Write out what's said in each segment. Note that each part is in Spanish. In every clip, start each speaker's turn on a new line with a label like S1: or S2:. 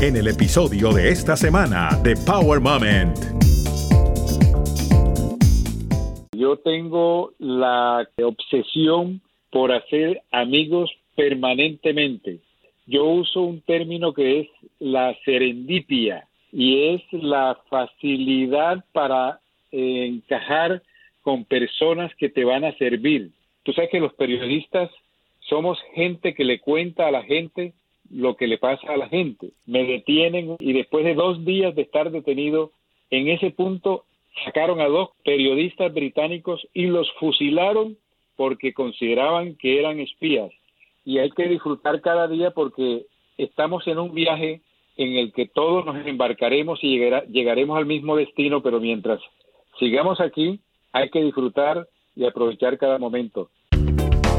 S1: en el episodio de esta semana de Power Moment.
S2: Yo tengo la obsesión por hacer amigos permanentemente. Yo uso un término que es la serendipia y es la facilidad para encajar con personas que te van a servir. Tú sabes que los periodistas somos gente que le cuenta a la gente lo que le pasa a la gente. Me detienen y después de dos días de estar detenido, en ese punto sacaron a dos periodistas británicos y los fusilaron porque consideraban que eran espías. Y hay que disfrutar cada día porque estamos en un viaje en el que todos nos embarcaremos y llegaremos al mismo destino, pero mientras sigamos aquí, hay que disfrutar y aprovechar cada momento.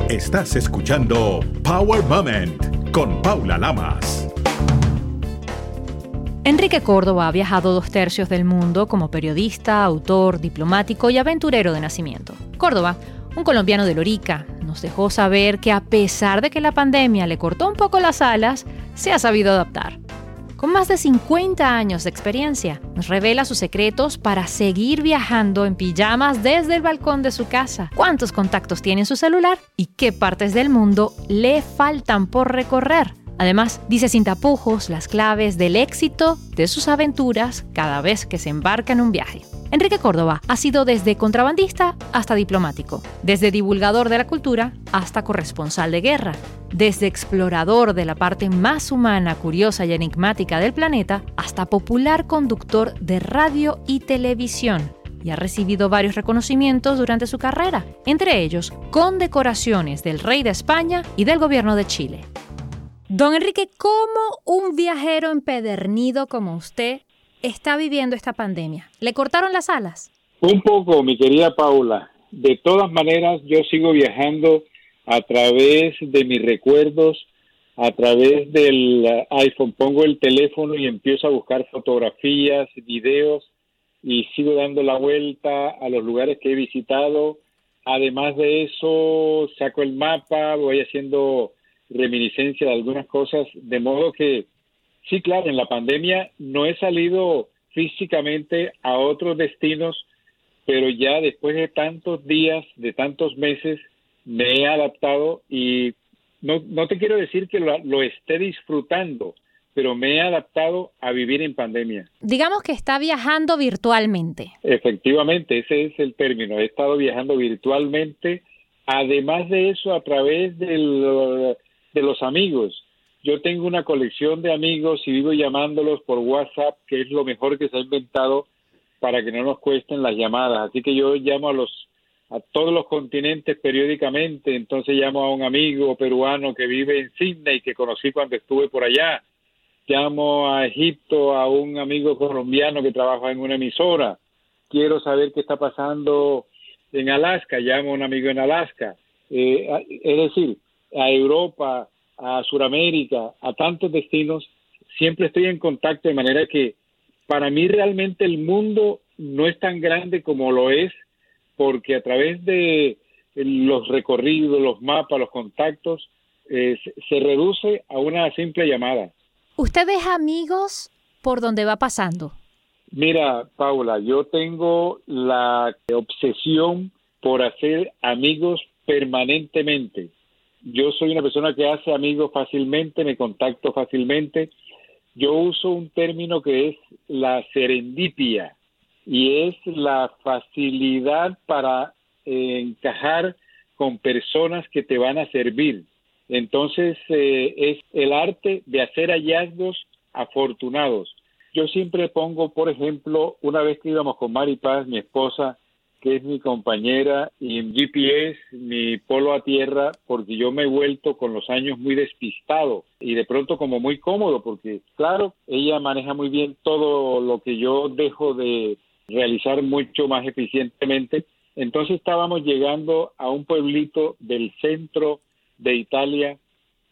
S1: Estás escuchando Power Moment con Paula Lamas.
S3: Enrique Córdoba ha viajado dos tercios del mundo como periodista, autor, diplomático y aventurero de nacimiento. Córdoba un colombiano de Lorica nos dejó saber que a pesar de que la pandemia le cortó un poco las alas, se ha sabido adaptar. Con más de 50 años de experiencia, nos revela sus secretos para seguir viajando en pijamas desde el balcón de su casa, cuántos contactos tiene en su celular y qué partes del mundo le faltan por recorrer. Además, dice sin tapujos las claves del éxito de sus aventuras cada vez que se embarca en un viaje. Enrique Córdoba ha sido desde contrabandista hasta diplomático, desde divulgador de la cultura hasta corresponsal de guerra, desde explorador de la parte más humana, curiosa y enigmática del planeta hasta popular conductor de radio y televisión y ha recibido varios reconocimientos durante su carrera, entre ellos condecoraciones del Rey de España y del Gobierno de Chile. Don Enrique, ¿cómo un viajero empedernido como usted está viviendo esta pandemia? ¿Le cortaron las alas?
S2: Un poco, mi querida Paula. De todas maneras, yo sigo viajando a través de mis recuerdos, a través del iPhone. Pongo el teléfono y empiezo a buscar fotografías, videos y sigo dando la vuelta a los lugares que he visitado. Además de eso, saco el mapa, voy haciendo reminiscencia de algunas cosas, de modo que Sí, claro, en la pandemia no he salido físicamente a otros destinos, pero ya después de tantos días, de tantos meses, me he adaptado y no, no te quiero decir que lo, lo esté disfrutando, pero me he adaptado a vivir en pandemia.
S3: Digamos que está viajando virtualmente.
S2: Efectivamente, ese es el término. He estado viajando virtualmente, además de eso, a través del, de los amigos. Yo tengo una colección de amigos y vivo llamándolos por WhatsApp, que es lo mejor que se ha inventado para que no nos cuesten las llamadas. Así que yo llamo a los a todos los continentes periódicamente, entonces llamo a un amigo peruano que vive en Sydney que conocí cuando estuve por allá. Llamo a Egipto a un amigo colombiano que trabaja en una emisora. Quiero saber qué está pasando en Alaska, llamo a un amigo en Alaska. Eh, es decir, a Europa, a Sudamérica, a tantos destinos, siempre estoy en contacto de manera que para mí realmente el mundo no es tan grande como lo es porque a través de los recorridos, los mapas, los contactos, eh, se reduce a una simple llamada.
S3: ¿Usted deja amigos por donde va pasando?
S2: Mira, Paula, yo tengo la obsesión por hacer amigos permanentemente yo soy una persona que hace amigos fácilmente, me contacto fácilmente. Yo uso un término que es la serendipia y es la facilidad para eh, encajar con personas que te van a servir. Entonces eh, es el arte de hacer hallazgos afortunados. Yo siempre pongo, por ejemplo, una vez que íbamos con Mari Paz, mi esposa, que es mi compañera, y en GPS, mi polo a tierra, porque yo me he vuelto con los años muy despistado y de pronto como muy cómodo, porque claro, ella maneja muy bien todo lo que yo dejo de realizar mucho más eficientemente. Entonces estábamos llegando a un pueblito del centro de Italia,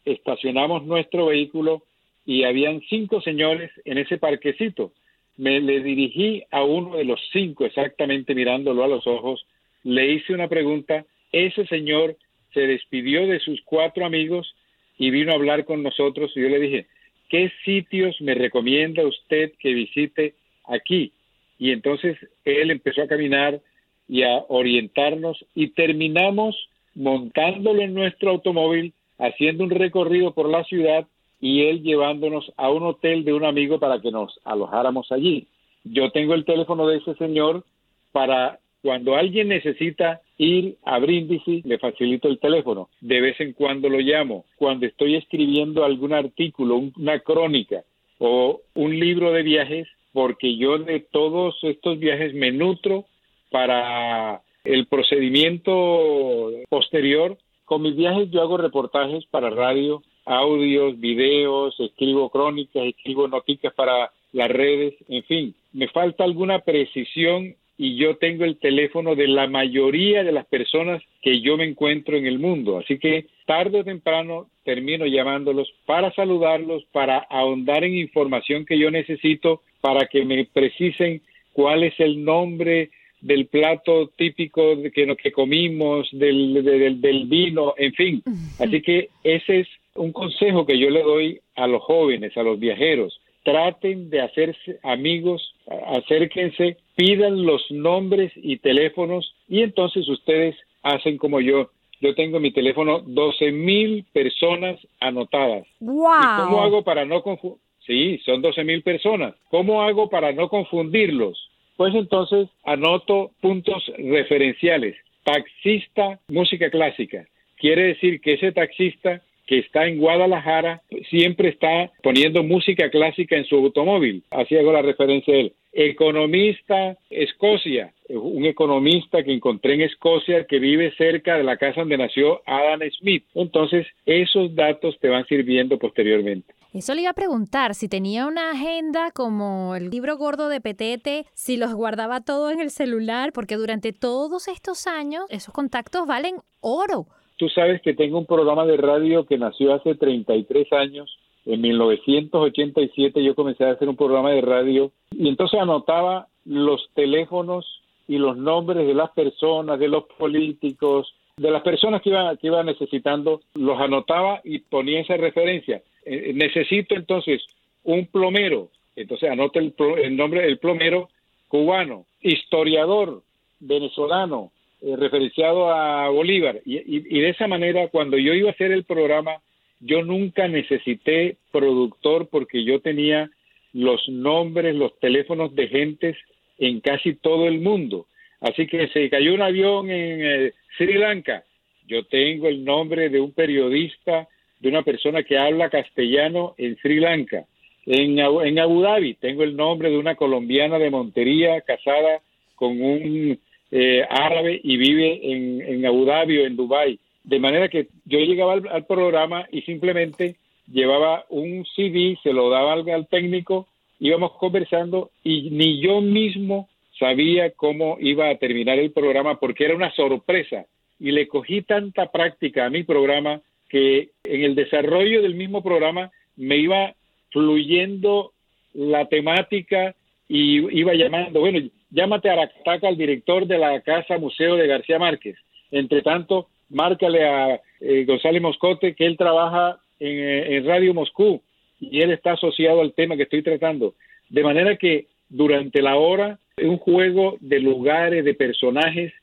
S2: estacionamos nuestro vehículo y habían cinco señores en ese parquecito me le dirigí a uno de los cinco exactamente mirándolo a los ojos, le hice una pregunta, ese señor se despidió de sus cuatro amigos y vino a hablar con nosotros. Y yo le dije, ¿qué sitios me recomienda usted que visite aquí? Y entonces él empezó a caminar y a orientarnos y terminamos montándolo en nuestro automóvil, haciendo un recorrido por la ciudad y él llevándonos a un hotel de un amigo para que nos alojáramos allí. Yo tengo el teléfono de ese señor para cuando alguien necesita ir a Brindisi, le facilito el teléfono. De vez en cuando lo llamo. Cuando estoy escribiendo algún artículo, una crónica o un libro de viajes, porque yo de todos estos viajes me nutro para el procedimiento posterior. Con mis viajes yo hago reportajes para radio, audios, videos, escribo crónicas, escribo noticias para las redes, en fin, me falta alguna precisión y yo tengo el teléfono de la mayoría de las personas que yo me encuentro en el mundo. Así que tarde o temprano termino llamándolos para saludarlos, para ahondar en información que yo necesito, para que me precisen cuál es el nombre del plato típico que, que comimos, del, del, del vino, en fin. Así que ese es un consejo que yo le doy a los jóvenes, a los viajeros traten de hacerse amigos, acérquense, pidan los nombres y teléfonos y entonces ustedes hacen como yo. Yo tengo mi teléfono 12 mil personas anotadas.
S3: ¡Wow!
S2: ¿Y cómo hago para no confundir? Sí, son 12 mil personas. ¿Cómo hago para no confundirlos? Pues entonces anoto puntos referenciales. Taxista, música clásica. Quiere decir que ese taxista que está en Guadalajara siempre está poniendo música clásica en su automóvil. Así hago la referencia a él. Economista, Escocia, un economista que encontré en Escocia que vive cerca de la casa donde nació Adam Smith. Entonces, esos datos te van sirviendo posteriormente.
S3: Eso le iba a preguntar, si tenía una agenda como el libro gordo de Petete, si los guardaba todo en el celular, porque durante todos estos años esos contactos valen oro.
S2: Tú sabes que tengo un programa de radio que nació hace 33 años. En 1987 yo comencé a hacer un programa de radio y entonces anotaba los teléfonos y los nombres de las personas, de los políticos, de las personas que iban que iba necesitando, los anotaba y ponía esa referencia. Eh, necesito entonces un plomero, entonces anote el, el nombre del plomero cubano, historiador venezolano, eh, referenciado a Bolívar. Y, y, de esa manera, cuando yo iba a hacer el programa, yo nunca necesité productor porque yo tenía los nombres, los teléfonos de gentes en casi todo el mundo. Así que se cayó un avión en eh, Sri Lanka. Yo tengo el nombre de un periodista, de una persona que habla castellano en Sri Lanka. En, en Abu Dhabi tengo el nombre de una colombiana de Montería casada con un eh, árabe y vive en, en Abu Dhabi o en Dubai. De manera que yo llegaba al, programa y simplemente llevaba un CD, se lo daba al, al técnico, íbamos conversando y ni yo mismo sabía cómo iba a terminar el programa porque era una sorpresa y le cogí tanta práctica a mi programa que en el desarrollo del mismo programa me iba fluyendo la temática y iba llamando, bueno, llámate a Aracataca al director de la Casa Museo de García Márquez. Entre tanto, márcale a eh, González Moscote que él trabaja en, en, Radio Moscú y él está asociado al tema que estoy tratando. De manera que durante la hora es un juego de lugares, de personajes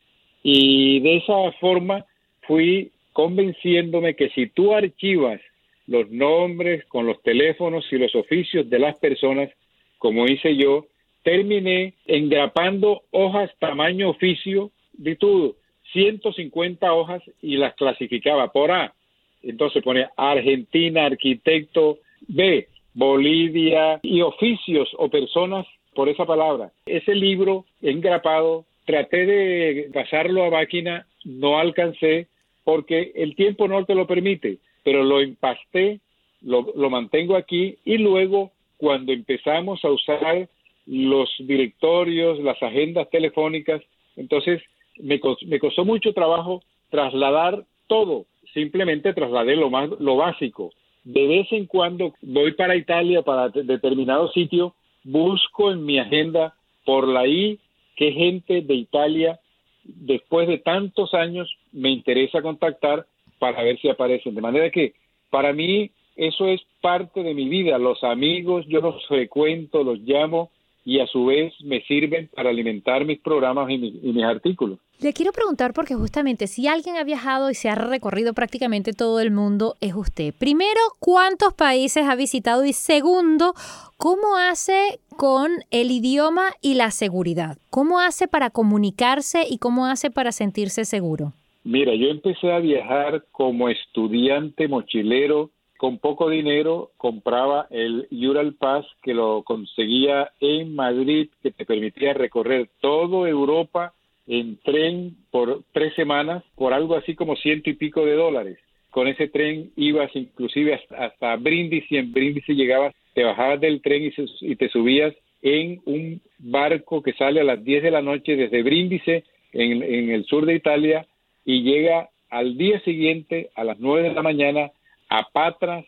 S2: y de esa forma fui convenciéndome que si tú archivas los nombres con los teléfonos y los oficios de las personas, como hice yo, terminé engrapando hojas tamaño oficio de todo, 150 hojas y las clasificaba por A. Entonces pone Argentina, arquitecto, B, Bolivia y oficios o personas por esa palabra. Ese libro engrapado, traté de pasarlo a máquina, no alcancé porque el tiempo no te lo permite, pero lo empasté, lo mantengo aquí y luego cuando empezamos a usar los directorios, las agendas telefónicas. Entonces, me, me costó mucho trabajo trasladar todo. Simplemente trasladé lo, más, lo básico. De vez en cuando voy para Italia, para determinado sitio, busco en mi agenda por la I qué gente de Italia, después de tantos años, me interesa contactar para ver si aparecen. De manera que para mí eso es parte de mi vida. Los amigos, yo los frecuento, los llamo y a su vez me sirven para alimentar mis programas y, mis artículos.
S3: Le quiero preguntar porque justamente si alguien ha viajado y se ha recorrido prácticamente todo el mundo es usted. Primero, ¿cuántos países ha visitado? Y segundo, ¿cómo hace con el idioma y la seguridad? ¿Cómo hace para comunicarse y cómo hace para sentirse seguro?
S2: Mira, yo empecé a viajar como estudiante mochilero con poco dinero compraba el Ural Pass que lo conseguía en Madrid, que te permitía recorrer toda Europa en tren por tres semanas por algo así como ciento y pico de dólares. Con ese tren ibas inclusive hasta, hasta Brindisi, en Brindisi llegabas, te bajabas del tren y, te subías en un barco que sale a las 10 de la noche desde Brindisi en, en el sur de Italia y llega al día siguiente a las 9 de la mañana a Patras,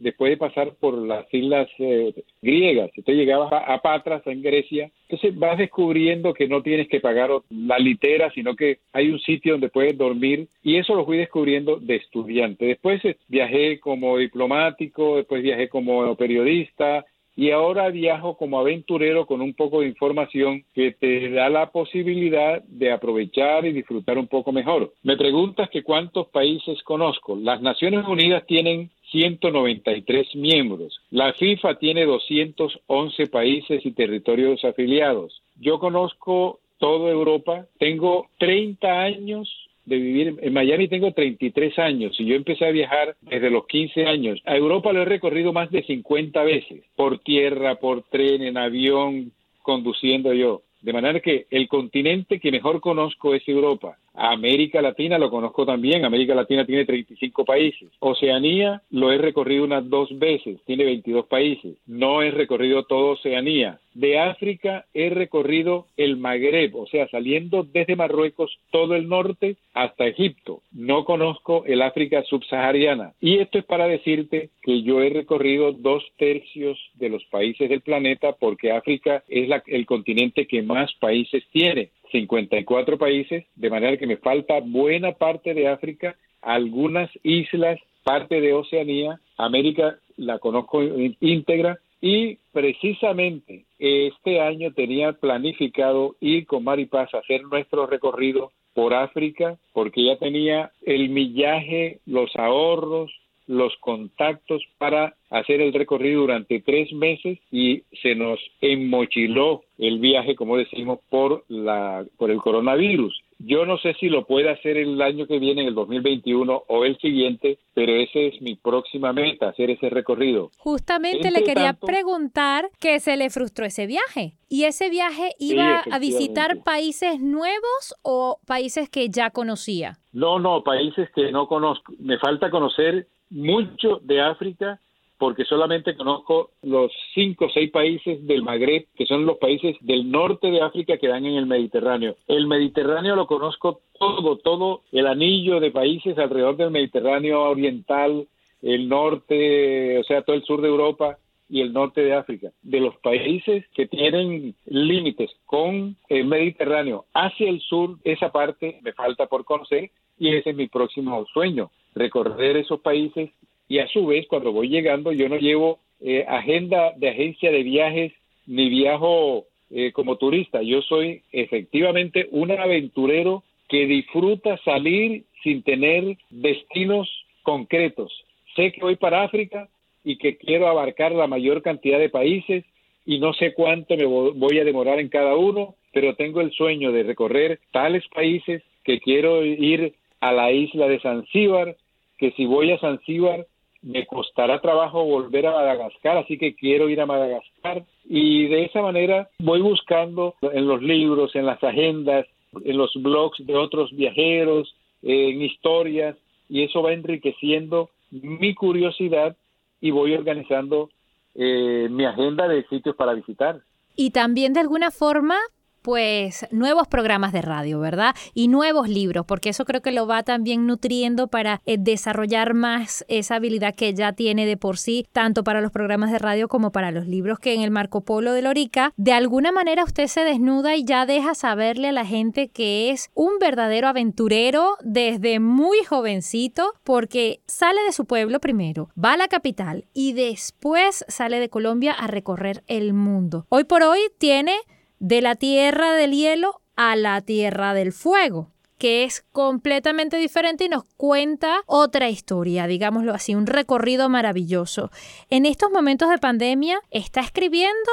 S2: después de pasar por las islas eh, griegas. Entonces llegabas a, Patras, en Grecia. Entonces vas descubriendo que no tienes que pagar la litera, sino que hay un sitio donde puedes dormir. Y eso lo fui descubriendo de estudiante. Después eh, viajé como diplomático, después viajé como periodista, y ahora viajo como aventurero con un poco de información que te da la posibilidad de aprovechar y disfrutar un poco mejor. Me preguntas que cuántos países conozco. Las Naciones Unidas tienen 193 miembros. La FIFA tiene 211 países y territorios afiliados. Yo conozco toda Europa. Tengo 30 años de vivir en Miami tengo 33 años y yo empecé a viajar desde los 15 años. A Europa lo he recorrido más de 50 veces, por tierra, por tren, en avión, conduciendo yo. De manera que el continente que mejor conozco es Europa. América Latina lo conozco también. América Latina tiene 35 países. Oceanía lo he recorrido unas dos veces. Tiene 22 países. No he recorrido toda Oceanía. De África he recorrido el Magreb, o sea, saliendo desde Marruecos todo el norte hasta Egipto. No conozco el África subsahariana. Y esto es para decirte que yo he recorrido dos tercios de los países del planeta porque África es el continente que más países tiene. 54 países, de manera que me falta buena parte de África, algunas islas, parte de Oceanía, América la conozco íntegra y precisamente este año tenía planificado ir con Maripaz a hacer nuestro recorrido por África porque ya tenía el millaje, los ahorros, los contactos para hacer el recorrido durante tres meses y se nos enmochiló el viaje, como decimos, por la por el coronavirus. Yo no sé si lo puede hacer el año que viene, en el 2021 o el siguiente, pero esa es mi próxima meta, hacer ese recorrido.
S3: Justamente le quería preguntar que se le frustró ese viaje. ¿Y ese viaje iba a visitar países nuevos o países que ya conocía?
S2: No, no, países que no conozco. Me falta conocer mucho de África porque solamente conozco los cinco o seis países del Magreb, que son los países del norte de África que dan en el Mediterráneo. El Mediterráneo lo conozco todo, todo el anillo de países alrededor del Mediterráneo oriental, el norte, o sea, todo el sur de Europa y el norte de África. De los países que tienen límites con el Mediterráneo hacia el sur, esa parte me falta por conocer y ese es mi próximo sueño, recorrer esos países y a su vez cuando voy llegando yo no llevo eh, agenda de agencia de viajes ni viajo eh, como turista, yo soy efectivamente un aventurero que disfruta salir sin tener destinos concretos. Sé que voy para África y que quiero abarcar la mayor cantidad de países y no sé cuánto me voy a demorar en cada uno, pero tengo el sueño de recorrer tales países que quiero ir a la isla de Zanzíbar, que si voy a Zanzíbar me costará trabajo volver a Madagascar, así que quiero ir a Madagascar. Y de esa manera voy buscando en los libros, en las agendas, en los blogs de otros viajeros, en historias y eso va enriqueciendo mi curiosidad y voy organizando eh, mi agenda de sitios para visitar.
S3: Y también de alguna forma pues nuevos programas de radio, ¿verdad? Y nuevos libros, porque eso creo que lo va también nutriendo para eh, desarrollar más esa habilidad que ya tiene de por sí, tanto para los programas de radio como para los libros que en el Marco Polo de Lorica, de alguna manera usted se desnuda y ya deja saberle a la gente que es un verdadero aventurero desde muy jovencito, porque sale de su pueblo primero, va a la capital y después sale de Colombia a recorrer el mundo. Hoy por hoy tiene de la tierra del hielo a la tierra del fuego que es completamente diferente y nos cuenta otra historia, digámoslo así, un recorrido maravilloso. En estos momentos de pandemia, ¿está escribiendo?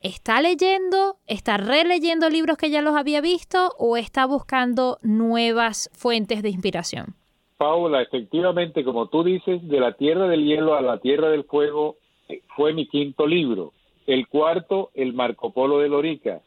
S3: ¿Está leyendo? ¿Está releyendo libros que ya los había visto? ¿O está buscando nuevas fuentes de inspiración?
S2: Paula, efectivamente, como tú dices, de la Tierra del Hielo a la Tierra del Fuego eh, fue mi quinto libro. El cuarto, el Marco Polo de Lorica.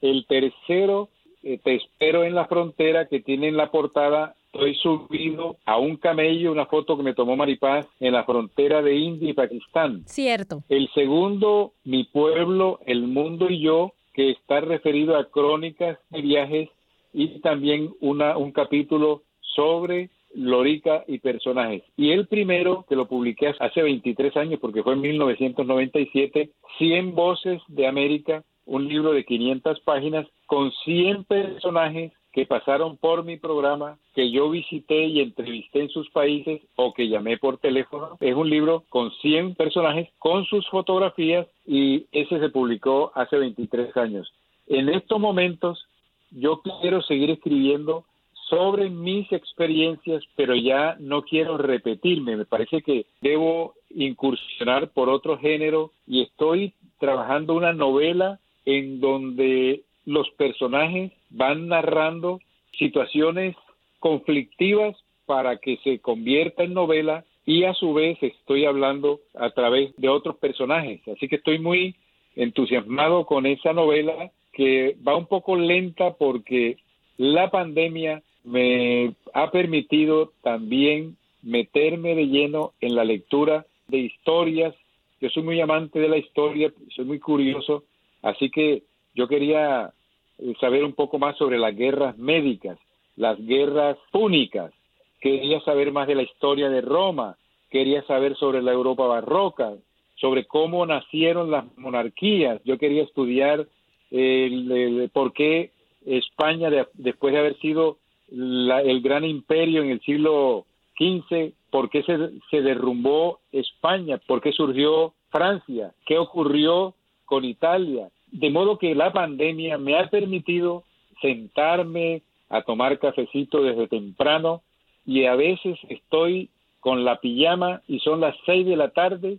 S2: El tercero, eh, Te espero en la frontera, que tiene en la portada Estoy subido a un camello, una foto que me tomó Maripaz en la frontera de India y Pakistán.
S3: Cierto.
S2: El segundo, Mi pueblo, el mundo y yo, que está referido a crónicas de viajes y también una, un capítulo sobre Lorica y personajes. Y el primero, que lo publiqué hace 23 años, porque fue en 1997, 100 voces de América, un libro de 500 páginas con 100 personajes que pasaron por mi programa, que yo visité y entrevisté en sus países o que llamé por teléfono. Es un libro con 100 personajes, con sus fotografías y ese se publicó hace 23 años. En estos momentos yo quiero seguir escribiendo sobre mis experiencias, pero ya no quiero repetirme. Me parece que debo incursionar por otro género y estoy trabajando una novela en donde los personajes van narrando situaciones conflictivas para que se convierta en novela y a su vez estoy hablando a través de otros personajes. Así que estoy muy entusiasmado con esa novela que va un poco lenta porque la pandemia me ha permitido también meterme de lleno en la lectura de historias. Yo soy muy amante de la historia, soy muy curioso Así que yo quería eh, saber un poco más sobre las guerras médicas, las guerras púnicas, quería saber más de la historia de Roma, quería saber sobre la Europa barroca, sobre cómo nacieron las monarquías, yo quería estudiar el, por qué España, después de haber sido el gran imperio en el siglo XV, por qué se, se derrumbó España, por qué surgió Francia, qué ocurrió con Italia. De modo que la pandemia me ha permitido sentarme a tomar cafecito desde temprano y a veces estoy con la pijama y son las seis de la tarde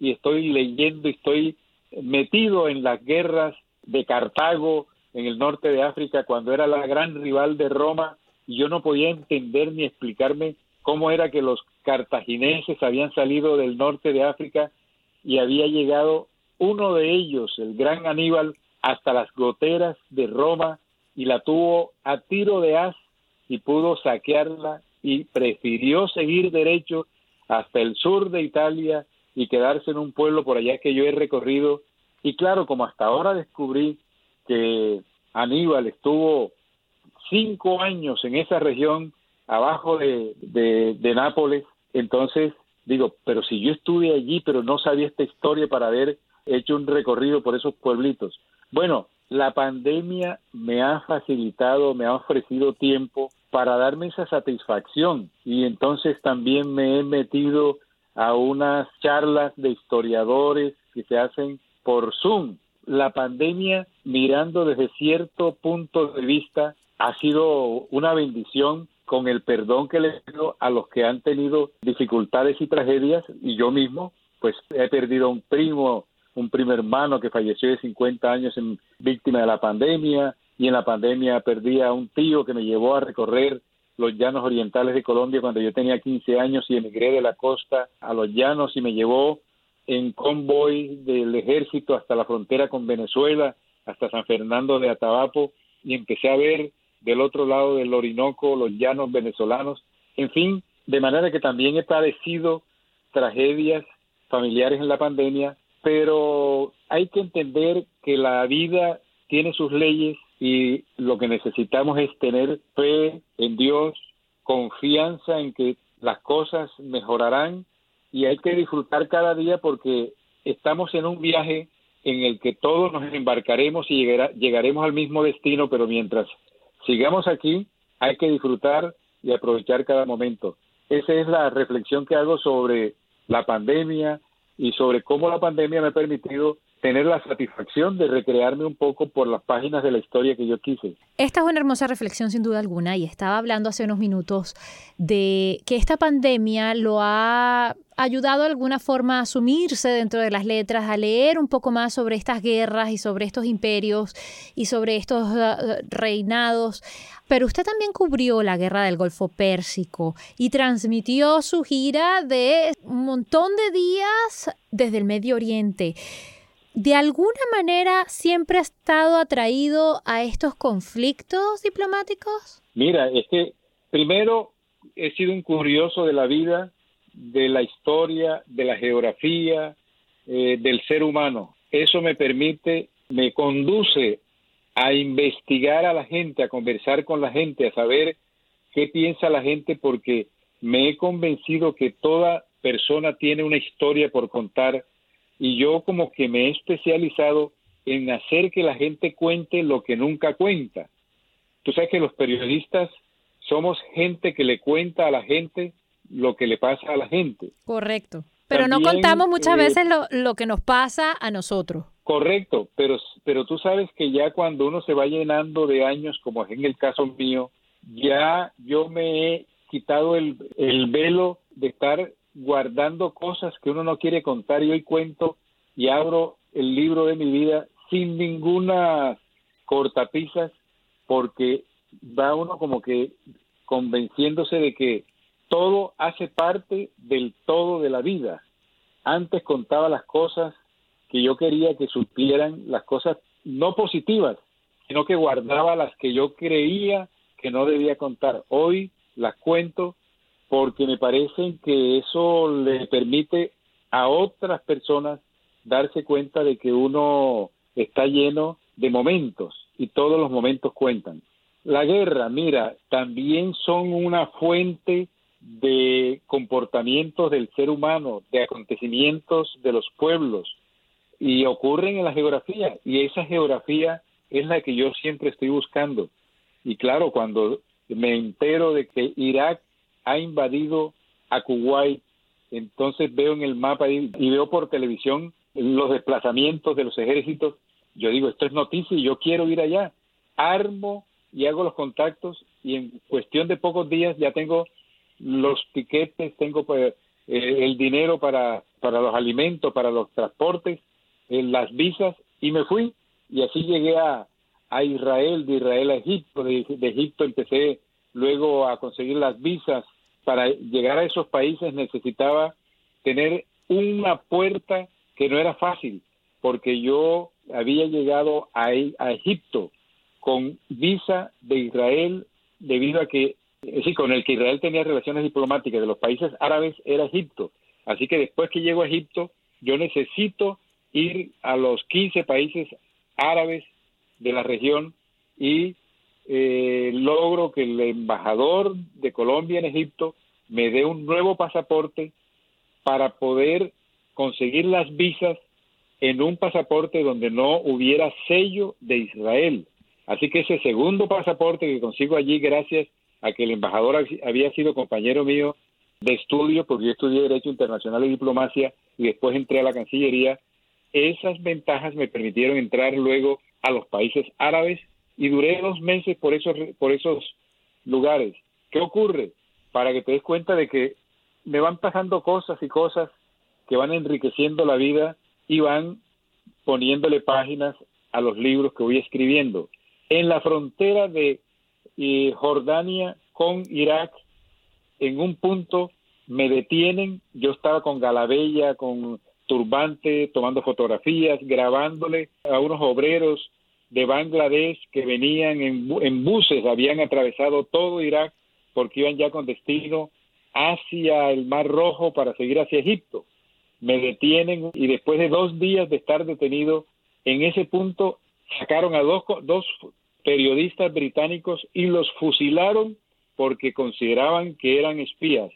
S2: y estoy leyendo, estoy metido en las guerras de Cartago en el norte de África cuando era la gran rival de Roma y yo no podía entender ni explicarme cómo era que los cartagineses habían salido del norte de África y había llegado uno de ellos, el gran Aníbal, hasta las goteras de Roma y la tuvo a tiro de as y pudo saquearla y prefirió seguir derecho hasta el sur de Italia y quedarse en un pueblo por allá que yo he recorrido. Y claro, como hasta ahora descubrí que Aníbal estuvo cinco años en esa región abajo de, de, de Nápoles, entonces digo, pero si yo estuve allí, pero no sabía esta historia para ver hecho un recorrido por esos pueblitos. Bueno, la pandemia me ha facilitado, me ha ofrecido tiempo para darme esa satisfacción y entonces también me he metido a unas charlas de historiadores que se hacen por Zoom. La pandemia, mirando desde cierto punto de vista, ha sido una bendición con el perdón que le pido a los que han tenido dificultades y tragedias y yo mismo pues he perdido un primo un primer hermano que falleció de 50 años en víctima de la pandemia y en la pandemia perdí a un tío que me llevó a recorrer los llanos orientales de Colombia cuando yo tenía 15 años y emigré de la costa a los llanos y me llevó en convoy del ejército hasta la frontera con Venezuela, hasta San Fernando de Atabapo y empecé a ver del otro lado del Orinoco los llanos venezolanos, en fin, de manera que también he padecido tragedias familiares en la pandemia pero hay que entender que la vida tiene sus leyes y lo que necesitamos es tener fe en Dios, confianza en que las cosas mejorarán y hay que disfrutar cada día porque estamos en un viaje en el que todos nos embarcaremos y llegaremos al mismo destino, pero mientras sigamos aquí hay que disfrutar y aprovechar cada momento. Esa es la reflexión que hago sobre la pandemia y sobre cómo la pandemia me ha permitido tener la satisfacción de recrearme un poco por las páginas de la historia que yo quise.
S3: Esta es una hermosa reflexión sin duda alguna y estaba hablando hace unos minutos de que esta pandemia lo ha ayudado de alguna forma a asumirse dentro de las letras, a leer un poco más sobre estas guerras y sobre estos imperios y sobre estos uh, reinados. Pero usted también cubrió la guerra del Golfo Pérsico y transmitió su gira de un montón de días desde el Medio Oriente de alguna manera siempre ha estado atraído a estos conflictos diplomáticos?
S2: Mira, es que primero he sido un curioso de la vida, de la historia, de la geografía, eh, del ser humano. Eso me permite, me conduce a investigar a la gente, a conversar con la gente, a saber qué piensa la gente, porque me he convencido que toda persona tiene una historia por contar y yo como que me he especializado en hacer que la gente cuente lo que nunca cuenta. Tú sabes que los periodistas somos gente que le cuenta a la gente lo que le pasa a la gente.
S3: Correcto. Pero no contamos muchas eh, veces lo, lo, que nos pasa a nosotros.
S2: Correcto, pero, pero tú sabes que ya cuando uno se va llenando de años, como es en el caso mío, ya yo me he quitado el, el velo de estar guardando cosas que uno no quiere contar y hoy cuento y abro el libro de mi vida sin ninguna cortapisas porque va uno como que convenciéndose de que todo hace parte del todo de la vida. Antes contaba las cosas que yo quería que supieran, las cosas no positivas, sino que guardaba las que yo creía que no debía contar. Hoy las cuento porque me parece que eso le permite a otras personas darse cuenta de que uno está lleno de momentos y todos los momentos cuentan. La guerra, mira, también son una fuente de comportamientos del ser humano, de acontecimientos de los pueblos y ocurren en la geografía y esa geografía es la que yo siempre estoy buscando. Y claro, cuando me entero de que Irak ha invadido a Kuwait, entonces veo en el mapa y, veo por televisión los desplazamientos de los ejércitos, yo digo, esto es noticia y yo quiero ir allá. Armo y hago los contactos y en cuestión de pocos días ya tengo los tiquetes, tengo pues, eh, el dinero para, para los alimentos, para los transportes, eh, las visas y me fui. Y así llegué a, a Israel, de Israel a Egipto, de Egipto empecé luego a conseguir las visas para llegar a esos países necesitaba tener una puerta que no era fácil, porque yo había llegado a, a Egipto con visa de Israel debido a que, sí, con el que Israel tenía relaciones diplomáticas de los países árabes era Egipto. Así que después que llego a Egipto, yo necesito ir a los 15 países árabes de la región y eh, logro que el embajador de Colombia en Egipto me dé un nuevo pasaporte para poder conseguir las visas en un pasaporte donde no hubiera sello de Israel. Así que ese segundo pasaporte que consigo allí gracias a que el embajador había sido compañero mío de estudio, porque yo estudié Derecho Internacional y Diplomacia y después entré a la Cancillería, esas ventajas me permitieron entrar luego a los países árabes y duré dos meses por esos, por esos lugares. ¿Qué ocurre? Para que te des cuenta de que me van pasando cosas y cosas que van enriqueciendo la vida y van poniéndole páginas a los libros que voy escribiendo. En la frontera de eh, Jordania con Irak, en un punto me detienen, yo estaba con Galabella, con turbante, tomando fotografías, grabándole a unos obreros de Bangladesh que venían en, buses, habían atravesado todo Irak porque iban ya con destino hacia el Mar Rojo para seguir hacia Egipto. Me detienen y después de dos días de estar detenido, en ese punto sacaron a dos, dos periodistas británicos y los fusilaron porque consideraban que eran espías.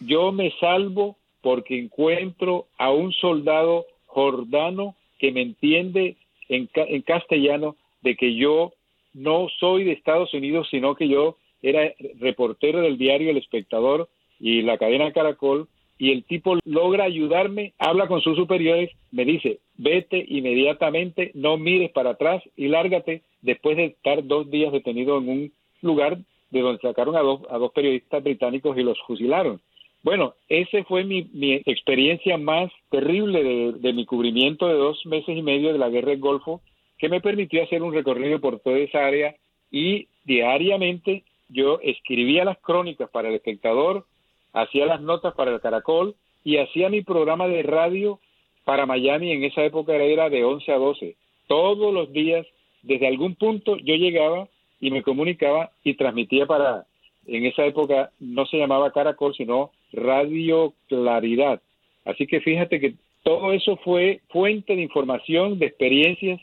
S2: Yo me salvo porque encuentro a un soldado jordano que me entiende en, en castellano de que yo no soy de Estados Unidos, sino que yo era reportero del diario El Espectador y la cadena Caracol, y el tipo logra ayudarme, habla con sus superiores, me dice, vete inmediatamente, no mires para atrás y lárgate después de estar dos días detenido en un lugar de donde sacaron a dos, a dos periodistas británicos y los fusilaron. Bueno, esa fue mi, mi experiencia más terrible de, de mi cubrimiento de dos meses y medio de la guerra del Golfo, que me permitió hacer un recorrido por toda esa área y diariamente yo escribía las crónicas para el espectador, hacía las notas para el Caracol y hacía mi programa de radio para Miami, en esa época era de 11 a 12. Todos los días, desde algún punto, yo llegaba y me comunicaba y transmitía para, en esa época no se llamaba Caracol, sino Radio Claridad. Así que fíjate que todo eso fue fuente de información, de experiencias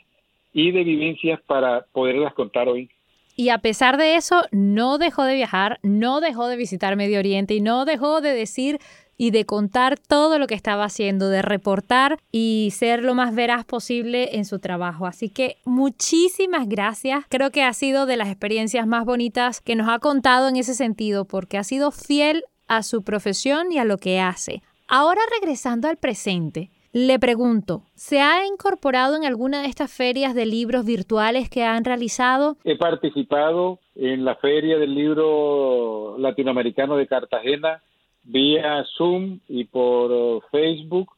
S2: y de vivencias para poderlas contar hoy.
S3: Y a pesar de eso, no dejó de viajar, no dejó de visitar Medio Oriente y no dejó de decir y de contar todo lo que estaba haciendo, de reportar y ser lo más veraz posible en su trabajo. Así que muchísimas gracias. Creo que ha sido de las experiencias más bonitas que nos ha contado en ese sentido, porque ha sido fiel a su profesión y a lo que hace. Ahora regresando al presente, le pregunto, ¿se ha incorporado en alguna de estas ferias de libros virtuales que han realizado?
S2: He participado en la Feria del Libro Latinoamericano de Cartagena vía Zoom y por Facebook.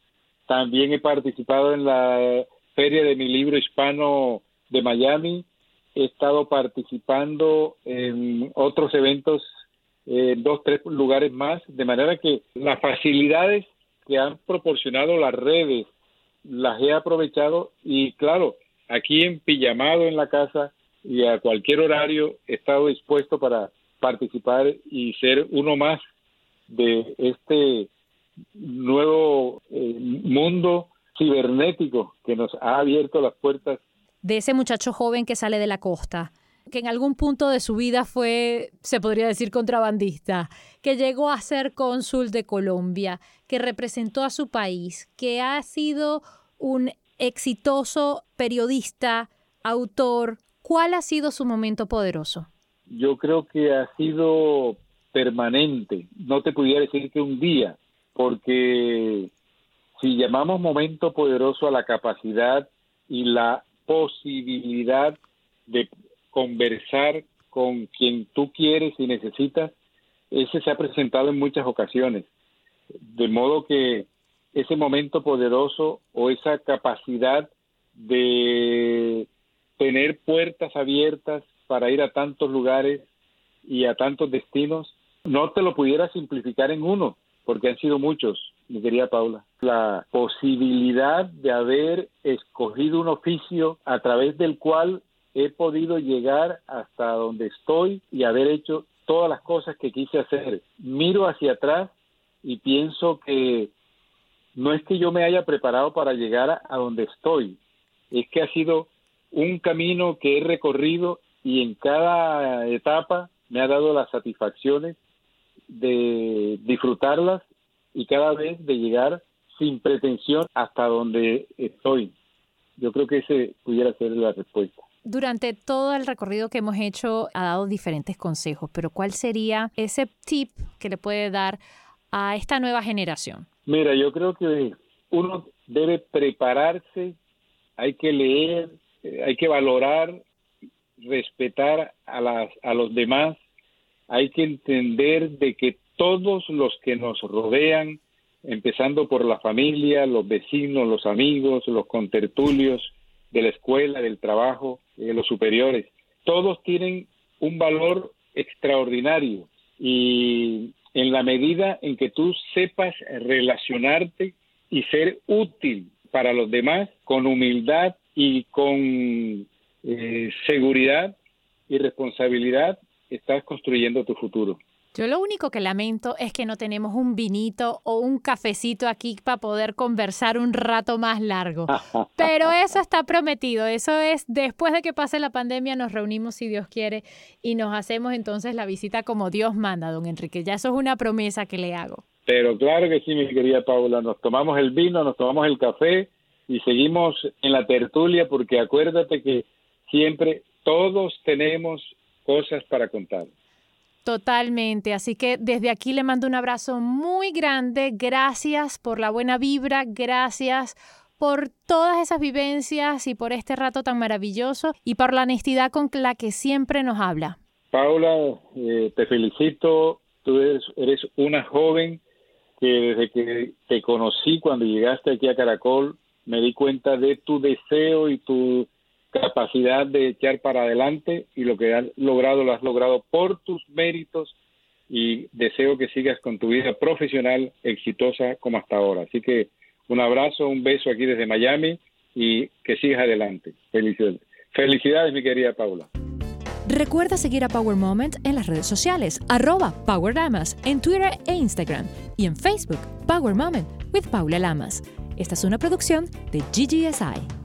S2: También he participado en la Feria de mi libro hispano de Miami. He estado participando en otros eventos en dos, tres lugares más, de manera que las facilidades que han proporcionado las redes, las he aprovechado y claro, aquí en pijamado en la casa y a cualquier horario he estado dispuesto para participar y ser uno más de este nuevo eh, mundo cibernético que nos ha abierto las puertas.
S3: De ese muchacho joven que sale de la costa, que en algún punto de su vida fue, se podría decir, contrabandista, que llegó a ser cónsul de Colombia, que representó a su país, que ha sido un exitoso periodista, autor. ¿Cuál ha sido su momento poderoso?
S2: Yo creo que ha sido permanente. No te pudiera decir que un día, porque si llamamos momento poderoso a la capacidad y la posibilidad de conversar con quien tú quieres y necesitas, ese se ha presentado en muchas ocasiones. De modo que ese momento poderoso o esa capacidad de tener puertas abiertas para ir a tantos lugares y a tantos destinos, no te lo pudiera simplificar en uno, porque han sido muchos, mi querida Paula. La posibilidad de haber escogido un oficio a través del cual he podido llegar hasta donde estoy y haber hecho todas las cosas que quise hacer. Miro hacia atrás y pienso que no es que yo me haya preparado para llegar a, donde estoy, es que ha sido un camino que he recorrido y en cada etapa me ha dado las satisfacciones de disfrutarlas y cada vez de llegar sin pretensión hasta donde estoy. Yo creo que ese pudiera ser la respuesta.
S3: Durante todo el recorrido que hemos hecho ha dado diferentes consejos, pero ¿cuál sería ese tip que le puede dar a esta nueva generación?
S2: Mira, yo creo que uno debe prepararse, hay que leer, eh, hay que valorar, respetar a, las, a los demás, hay que entender de que todos los que nos rodean, empezando por la familia, los vecinos, los amigos, los contertulios, de la escuela, del trabajo, de los superiores. Todos tienen un valor extraordinario y en la medida en que tú sepas relacionarte y ser útil para los demás con humildad y con eh, seguridad y responsabilidad, estás construyendo tu futuro.
S3: Yo lo único que lamento es que no tenemos un vinito o un cafecito aquí para poder conversar un rato más largo. Pero eso está prometido. Eso es después de que pase la pandemia nos reunimos si Dios quiere y nos hacemos entonces la visita como Dios manda, don Enrique. Ya eso es una promesa que le hago.
S2: Pero claro que sí, mi querida Paula. Nos tomamos el vino, nos tomamos el café y seguimos en la tertulia porque acuérdate que siempre todos tenemos cosas para contar.
S3: Totalmente, así que desde aquí le mando un abrazo muy grande, gracias por la buena vibra, gracias por todas esas vivencias y por este rato tan maravilloso y por la honestidad con la que siempre nos habla.
S2: Paula, eh, te felicito, tú eres, eres una joven que desde que te conocí cuando llegaste aquí a Caracol, me di cuenta de tu deseo y tu capacidad de echar para adelante y lo que has logrado lo has logrado por tus méritos y deseo que sigas con tu vida profesional exitosa como hasta ahora. Así que un abrazo, un beso aquí desde Miami y que sigas adelante. Felicidades. Mi querida Paula.
S4: Recuerda seguir a Power Moment en las redes sociales, arroba Power Lamas, en Twitter e Instagram y en Facebook, Power Moment with Paula Lamas. Esta es una producción de GGSI.